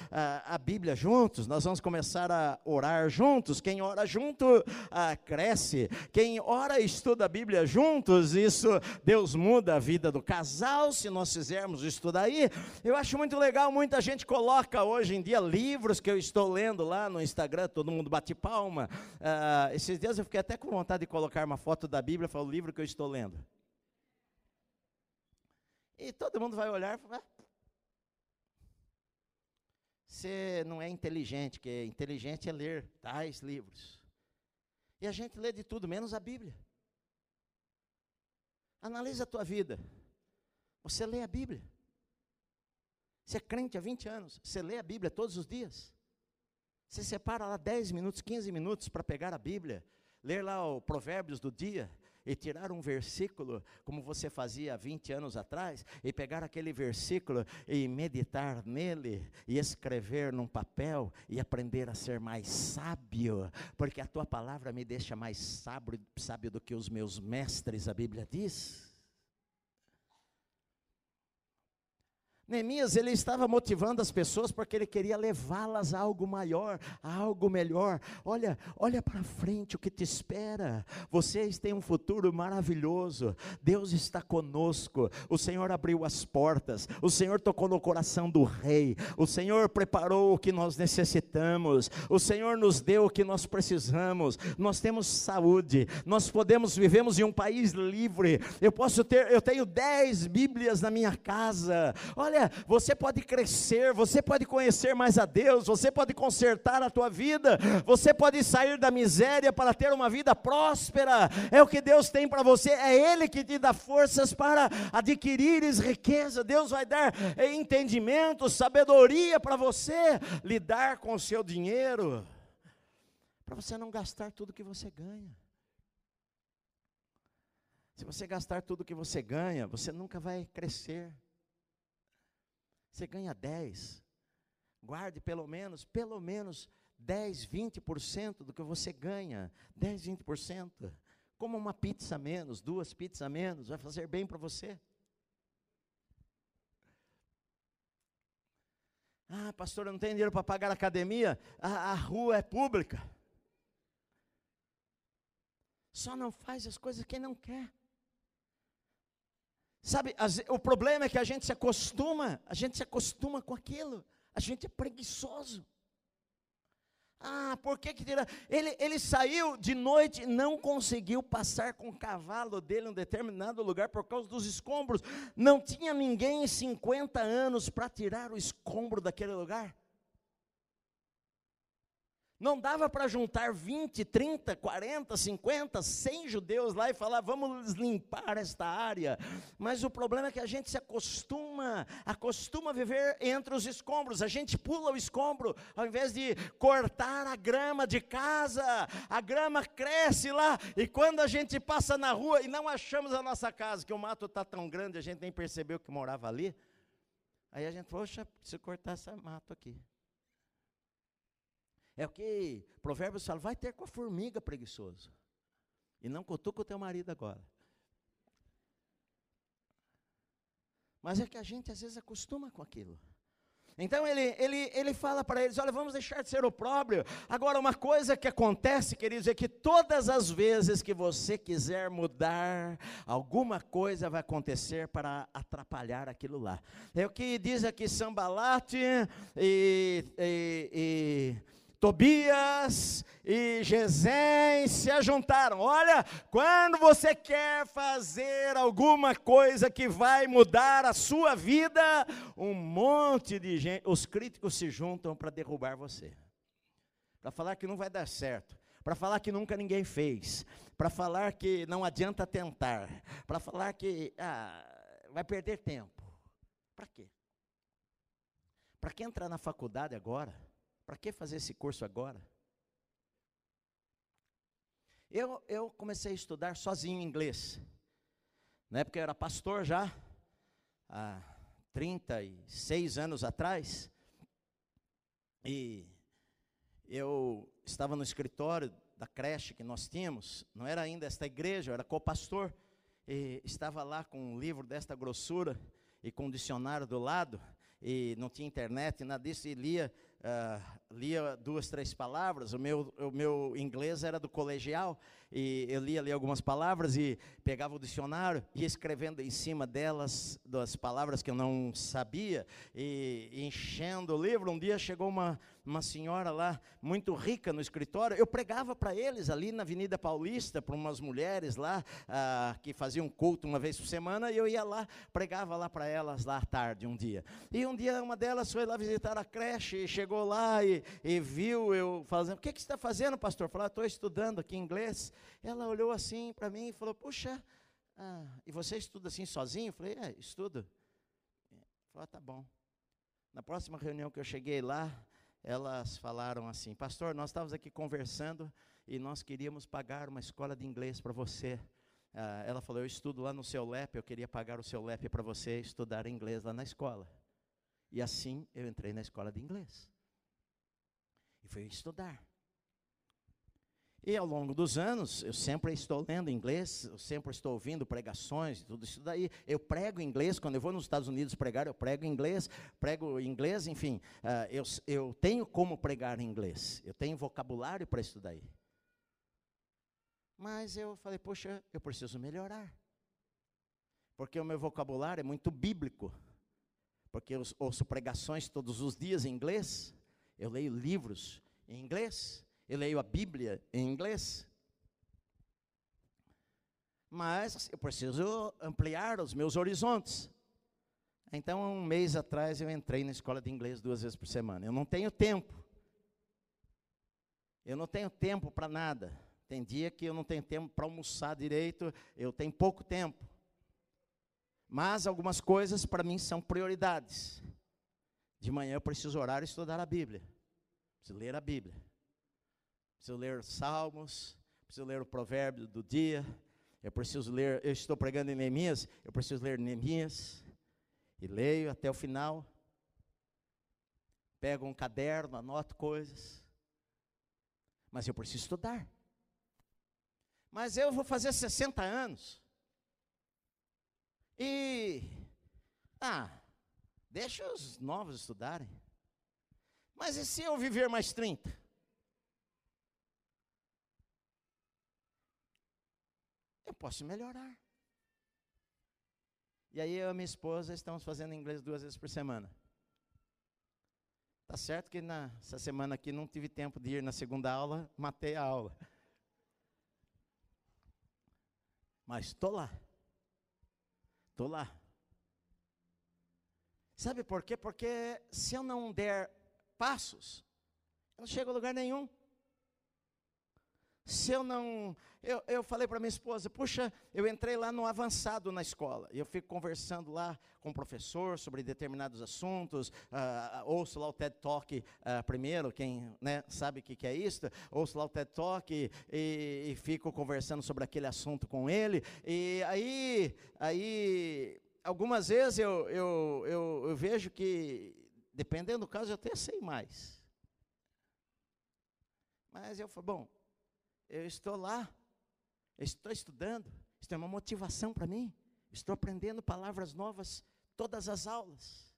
a Bíblia juntos, nós vamos começar a orar juntos. Quem ora junto uh, cresce. Quem ora estuda a Bíblia juntos, isso Deus muda a vida do casal, se nós fizermos isso daí. Eu acho muito legal, muita gente coloca hoje em dia livros que eu estou lendo lá no Instagram, todo mundo bate palma. Uh, esses dias eu fiquei até com vontade de colocar uma foto da Bíblia, falar o livro que eu estou lendo. E todo mundo vai olhar e falar, você não é inteligente, que inteligente é ler tais livros. E a gente lê de tudo, menos a Bíblia. Analisa a tua vida. Você lê a Bíblia. Você é crente há 20 anos, você lê a Bíblia todos os dias. Você separa lá 10 minutos, 15 minutos para pegar a Bíblia, ler lá o Provérbios do dia, e tirar um versículo, como você fazia há 20 anos atrás, e pegar aquele versículo e meditar nele, e escrever num papel, e aprender a ser mais sábio, porque a tua palavra me deixa mais sábio, sábio do que os meus mestres, a Bíblia diz. Neemias, ele estava motivando as pessoas porque ele queria levá-las a algo maior, a algo melhor. Olha, olha para frente o que te espera. Vocês têm um futuro maravilhoso. Deus está conosco. O Senhor abriu as portas. O Senhor tocou no coração do rei. O Senhor preparou o que nós necessitamos. O Senhor nos deu o que nós precisamos. Nós temos saúde. Nós podemos vivemos em um país livre. Eu posso ter, eu tenho dez Bíblias na minha casa. Olha Olha, você pode crescer, você pode conhecer mais a Deus, você pode consertar a tua vida, você pode sair da miséria para ter uma vida próspera. É o que Deus tem para você, é Ele que te dá forças para adquirires riqueza. Deus vai dar entendimento, sabedoria para você lidar com o seu dinheiro, para você não gastar tudo que você ganha. Se você gastar tudo que você ganha, você nunca vai crescer. Você ganha 10. Guarde pelo menos, pelo menos 10, 20% do que você ganha. 10, 20%. Como uma pizza menos, duas pizzas menos, vai fazer bem para você. Ah, pastor, eu não tenho dinheiro para pagar a academia. A, a rua é pública. Só não faz as coisas quem não quer. Sabe, as, o problema é que a gente se acostuma, a gente se acostuma com aquilo, a gente é preguiçoso. Ah, por que que tira? Ele, ele saiu de noite e não conseguiu passar com o cavalo dele em um determinado lugar por causa dos escombros. Não tinha ninguém em 50 anos para tirar o escombro daquele lugar. Não dava para juntar 20, 30, 40, 50, 100 judeus lá e falar, vamos limpar esta área. Mas o problema é que a gente se acostuma, acostuma a viver entre os escombros. A gente pula o escombro, ao invés de cortar a grama de casa. A grama cresce lá, e quando a gente passa na rua e não achamos a nossa casa, que o mato está tão grande, a gente nem percebeu que morava ali. Aí a gente, poxa, preciso cortar esse mato aqui. É o que Provérbios fala: vai ter com a formiga preguiçoso. E não cutuca o teu marido agora. Mas é que a gente às vezes acostuma com aquilo. Então ele, ele, ele fala para eles: olha, vamos deixar de ser opróbrio. Agora, uma coisa que acontece, queridos, é que todas as vezes que você quiser mudar, alguma coisa vai acontecer para atrapalhar aquilo lá. É o que diz aqui Sambalate e, e, e Tobias e Gesem se ajuntaram. Olha, quando você quer fazer alguma coisa que vai mudar a sua vida, um monte de gente, os críticos se juntam para derrubar você. Para falar que não vai dar certo, para falar que nunca ninguém fez, para falar que não adianta tentar, para falar que ah, vai perder tempo. Para quê? Para que entrar na faculdade agora? Para que fazer esse curso agora? Eu, eu comecei a estudar sozinho inglês. Na época eu era pastor já, há 36 anos atrás. E eu estava no escritório da creche que nós tínhamos, não era ainda esta igreja, eu era co-pastor, e estava lá com um livro desta grossura e com um dicionário do lado, e não tinha internet, nada disso, e lia uh, lia duas, três palavras. O meu, o meu inglês era do colegial, e eu lia ali algumas palavras e pegava o dicionário e escrevendo em cima delas, das palavras que eu não sabia, e, enchendo o livro. Um dia chegou uma, uma senhora lá, muito rica no escritório. Eu pregava para eles ali na Avenida Paulista, para umas mulheres lá, ah, que faziam culto uma vez por semana, e eu ia lá, pregava lá para elas lá à tarde, um dia. E um dia uma delas foi lá visitar a creche, e chegou lá e, e viu eu fazendo. O que, que você está fazendo, pastor? Falei, estou estudando aqui inglês. Ela olhou assim para mim e falou, puxa, ah, e você estuda assim sozinho? Eu falei, é, estudo. Falei, ah, tá bom. Na próxima reunião que eu cheguei lá, elas falaram assim: Pastor, nós estávamos aqui conversando e nós queríamos pagar uma escola de inglês para você. ah, ela falou: Eu estudo lá no seu LEP, eu queria pagar o seu LEP para você estudar inglês lá na escola. E assim eu entrei na escola de inglês. E fui estudar. E ao longo dos anos, eu sempre estou lendo inglês, eu sempre estou ouvindo pregações, tudo isso daí. Eu prego inglês, quando eu vou nos Estados Unidos pregar, eu prego inglês, prego inglês, enfim. Uh, eu, eu tenho como pregar inglês, eu tenho vocabulário para estudar aí. Mas eu falei, poxa, eu preciso melhorar. Porque o meu vocabulário é muito bíblico. Porque eu ouço pregações todos os dias em inglês, eu leio livros em inglês, eu leio a Bíblia em inglês. Mas eu preciso ampliar os meus horizontes. Então, um mês atrás, eu entrei na escola de inglês duas vezes por semana. Eu não tenho tempo. Eu não tenho tempo para nada. Tem dia que eu não tenho tempo para almoçar direito, eu tenho pouco tempo. Mas algumas coisas para mim são prioridades. De manhã eu preciso orar e estudar a Bíblia. Preciso ler a Bíblia. Preciso ler Salmos, preciso ler o provérbio do dia. Eu preciso ler, eu estou pregando em Neemias, eu preciso ler Neemias. E leio até o final. Pego um caderno, anoto coisas. Mas eu preciso estudar. Mas eu vou fazer 60 anos. E, ah, deixa os novos estudarem. Mas e se eu viver mais 30? Eu posso melhorar. E aí eu e minha esposa estamos fazendo inglês duas vezes por semana. Tá certo que nessa semana aqui não tive tempo de ir na segunda aula, matei a aula. Mas estou lá. Estou lá. Sabe por quê? Porque se eu não der passos, eu não chego a lugar nenhum. Se eu não eu, eu falei para minha esposa, puxa, eu entrei lá no avançado na escola, e eu fico conversando lá com o professor sobre determinados assuntos, uh, ouço lá o TED Talk uh, primeiro, quem né, sabe o que, que, é isso, ouço lá o TED Talk e, e, fico conversando sobre aquele assunto com ele, e aí, aí algumas vezes eu, eu, eu, eu vejo que, dependendo do caso, eu até sei mais. Mas eu falo, bom, eu estou lá, estou estudando, isso é uma motivação para mim. Estou aprendendo palavras novas todas as aulas.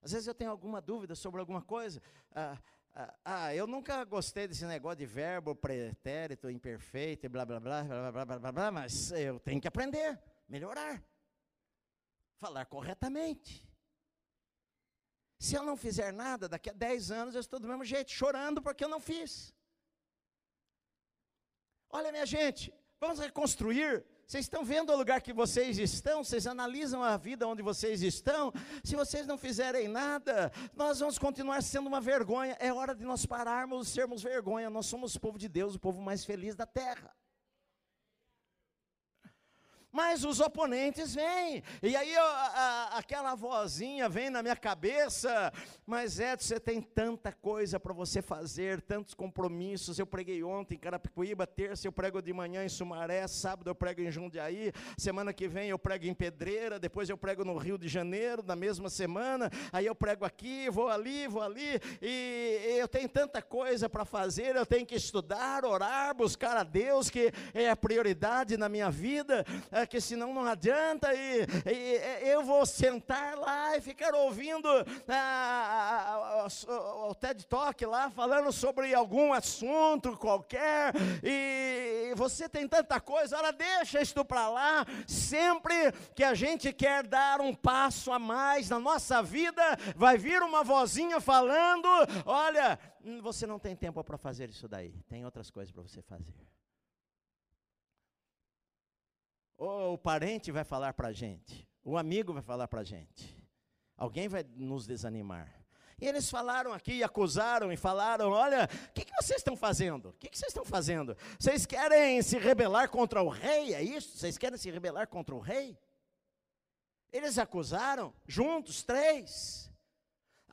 Às vezes eu tenho alguma dúvida sobre alguma coisa. Ah, ah, ah, eu nunca gostei desse negócio de verbo pretérito, imperfeito blá blá blá blá blá blá blá, blá mas eu tenho que aprender, melhorar, falar corretamente. Se eu não fizer nada, daqui a 10 anos eu estou do mesmo jeito, chorando porque eu não fiz. Olha, minha gente, Vamos reconstruir. Vocês estão vendo o lugar que vocês estão? Vocês analisam a vida onde vocês estão? Se vocês não fizerem nada, nós vamos continuar sendo uma vergonha. É hora de nós pararmos de sermos vergonha. Nós somos o povo de Deus, o povo mais feliz da terra. Mas os oponentes vêm, e aí a, a, aquela vozinha vem na minha cabeça, mas Edson, você tem tanta coisa para você fazer, tantos compromissos. Eu preguei ontem em Carapicuíba, terça eu prego de manhã em Sumaré, sábado eu prego em Jundiaí, semana que vem eu prego em Pedreira, depois eu prego no Rio de Janeiro, na mesma semana, aí eu prego aqui, vou ali, vou ali, e eu tenho tanta coisa para fazer, eu tenho que estudar, orar, buscar a Deus, que é a prioridade na minha vida. É, que senão não adianta, e, e, eu vou sentar lá e ficar ouvindo ah, o TED Talk lá, falando sobre algum assunto qualquer, e você tem tanta coisa, ora, deixa isto para lá, sempre que a gente quer dar um passo a mais na nossa vida, vai vir uma vozinha falando: olha, você não tem tempo para fazer isso daí, tem outras coisas para você fazer. Ou o parente vai falar para a gente, o amigo vai falar para a gente, alguém vai nos desanimar. E eles falaram aqui, acusaram e falaram: olha, o que, que, vocês estão fazendo? O que, que vocês estão fazendo? Vocês querem se rebelar contra o rei? É isso? Vocês querem se rebelar contra o rei? Eles acusaram, juntos, três.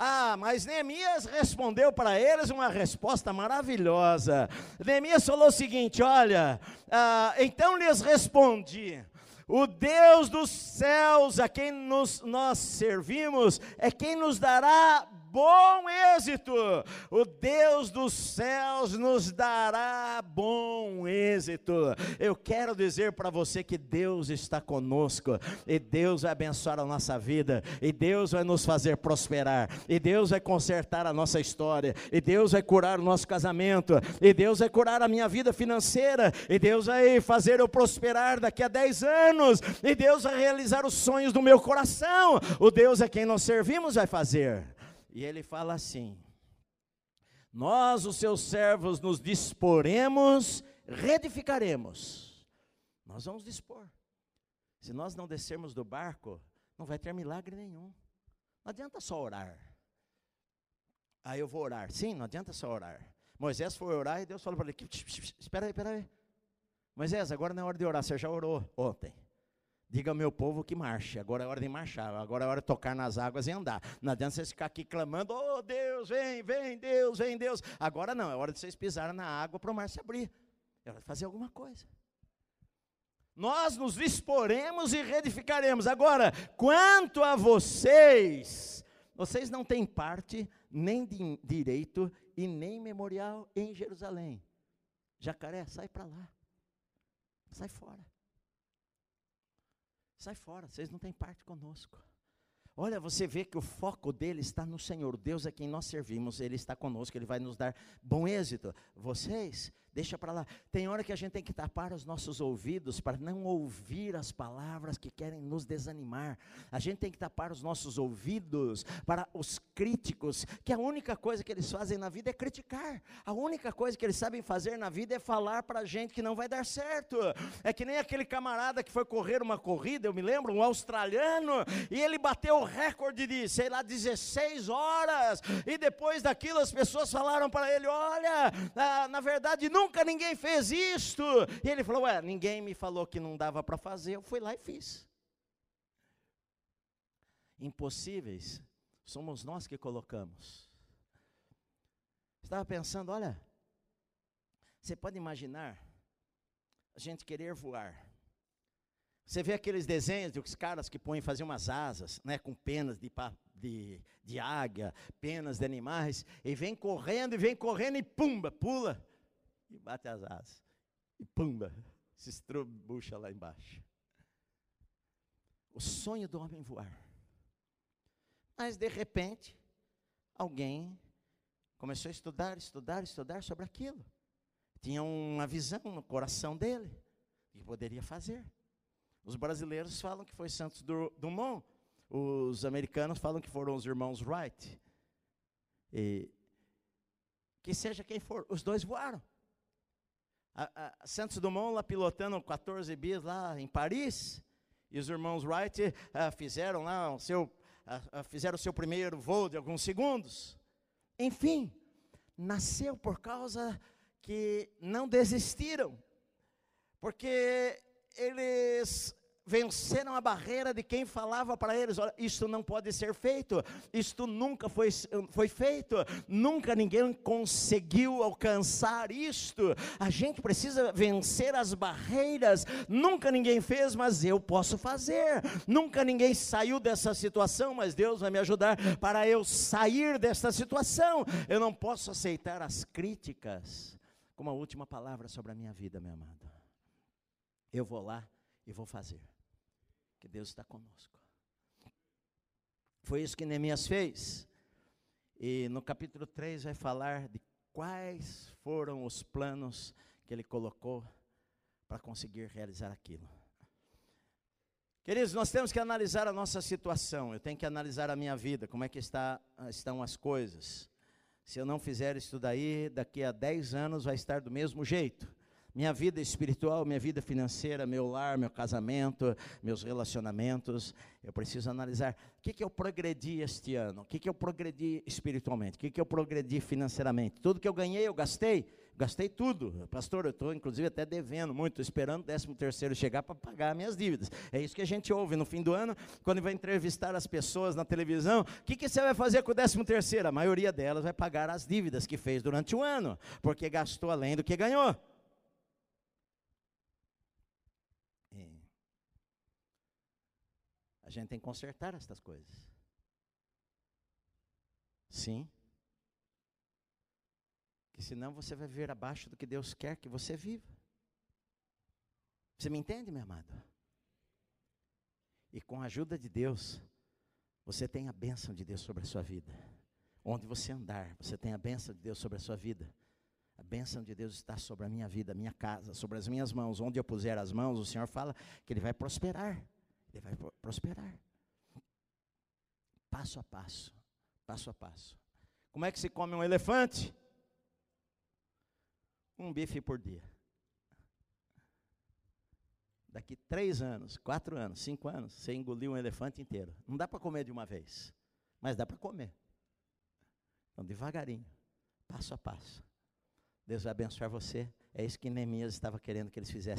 Ah, mas Neemias respondeu para eles uma resposta maravilhosa. Neemias falou o seguinte: Olha, ah, então lhes respondi. O Deus dos céus a quem nos, nós servimos é quem nos dará bom êxito. O Deus dos céus nos dará bom êxito. Eu quero dizer para você que Deus está conosco e Deus vai abençoar a nossa vida e Deus vai nos fazer prosperar e Deus vai consertar a nossa história e Deus vai curar o nosso casamento e Deus vai curar a minha vida financeira e Deus vai fazer eu prosperar daqui a 10 anos e Deus vai realizar os sonhos do meu coração. O Deus a quem nós servimos vai fazer. E ele fala assim: Nós, os seus servos, nos disporemos, reedificaremos. Nós vamos dispor. Se nós não descermos do barco, não vai ter milagre nenhum. Não adianta só orar. Aí eu vou orar. Sim, não adianta só orar. Moisés foi orar e Deus falou para ele: Espera aí, espera aí. Moisés, agora não é hora de orar, você já orou ontem. Diga ao meu povo que marche. Agora é hora de marchar. Agora é hora de tocar nas águas e andar. Não adianta vocês ficar aqui clamando: Oh Deus, vem, vem, Deus, vem, Deus. Agora não, é hora de vocês pisarem na água para o mar se abrir. É hora de fazer alguma coisa. Nós nos disporemos e reedificaremos. Agora, quanto a vocês, vocês não têm parte, nem direito e nem memorial em Jerusalém. Jacaré, sai para lá. Sai fora. Sai fora, vocês não têm parte conosco. Olha, você vê que o foco dele está no Senhor, Deus é quem nós servimos, Ele está conosco, Ele vai nos dar bom êxito. Vocês deixa para lá. Tem hora que a gente tem que tapar os nossos ouvidos para não ouvir as palavras que querem nos desanimar. A gente tem que tapar os nossos ouvidos para os críticos, que a única coisa que eles fazem na vida é criticar. A única coisa que eles sabem fazer na vida é falar para a gente que não vai dar certo. É que nem aquele camarada que foi correr uma corrida, eu me lembro, um australiano, e ele bateu o recorde de, sei lá, 16 horas. E depois daquilo as pessoas falaram para ele: "Olha, ah, na verdade não nunca ninguém fez isto. E ele falou: Ué, ninguém me falou que não dava para fazer, eu fui lá e fiz. Impossíveis somos nós que colocamos. Estava pensando, olha, você pode imaginar a gente querer voar. Você vê aqueles desenhos dos caras que põem fazer umas asas, né, com penas de, de, de águia, penas de animais, e vem correndo, e vem correndo, e pumba, pula e bate as asas. E pumba, se estrubucha lá embaixo. O sonho do homem voar. Mas de repente, alguém começou a estudar, estudar, estudar sobre aquilo. Tinha uma visão no coração dele que poderia fazer. Os brasileiros falam que foi Santos Dumont, os americanos falam que foram os irmãos Wright. E que seja quem for, os dois voaram a, a Santos Dumont lá pilotando 14 bis lá em Paris, e os irmãos Wright uh, fizeram lá o seu, uh, fizeram o seu primeiro voo de alguns segundos. Enfim, nasceu por causa que não desistiram, porque eles venceram a barreira de quem falava para eles: olha, isto não pode ser feito, isto nunca foi, foi feito, nunca ninguém conseguiu alcançar isto. A gente precisa vencer as barreiras, nunca ninguém fez, mas eu posso fazer. Nunca ninguém saiu dessa situação, mas Deus vai me ajudar para eu sair desta situação. Eu não posso aceitar as críticas. Como a última palavra sobre a minha vida, meu amado. Eu vou lá e vou fazer que Deus está conosco. Foi isso que Neemias fez. E no capítulo 3 vai falar de quais foram os planos que ele colocou para conseguir realizar aquilo. Queridos, nós temos que analisar a nossa situação, eu tenho que analisar a minha vida, como é que está, estão as coisas. Se eu não fizer isso daí, daqui a 10 anos vai estar do mesmo jeito minha vida espiritual, minha vida financeira, meu lar, meu casamento, meus relacionamentos. Eu preciso analisar o que, que eu progredi este ano, o que, que eu progredi espiritualmente, o que, que eu progredi financeiramente. Tudo que eu ganhei, eu gastei. Gastei tudo. Pastor, eu estou inclusive até devendo muito, esperando o décimo terceiro chegar para pagar minhas dívidas. É isso que a gente ouve no fim do ano, quando vai entrevistar as pessoas na televisão. O que, que você vai fazer com o décimo terceiro? A maioria delas vai pagar as dívidas que fez durante o ano, porque gastou além do que ganhou. A gente tem que consertar estas coisas. Sim que senão você vai viver abaixo do que Deus quer que você viva. Você me entende, meu amado? E com a ajuda de Deus, você tem a bênção de Deus sobre a sua vida. Onde você andar, você tem a bênção de Deus sobre a sua vida. A bênção de Deus está sobre a minha vida, a minha casa, sobre as minhas mãos. Onde eu puser as mãos, o Senhor fala que Ele vai prosperar. Ele vai prosperar. Passo a passo, passo a passo. Como é que se come um elefante? um bife por dia. Daqui três anos, quatro anos, cinco anos, você engoliu um elefante inteiro. Não dá para comer de uma vez, mas dá para comer. Então, devagarinho, passo a passo. Deus vai abençoar você. É isso que Neemias estava querendo que eles fizessem.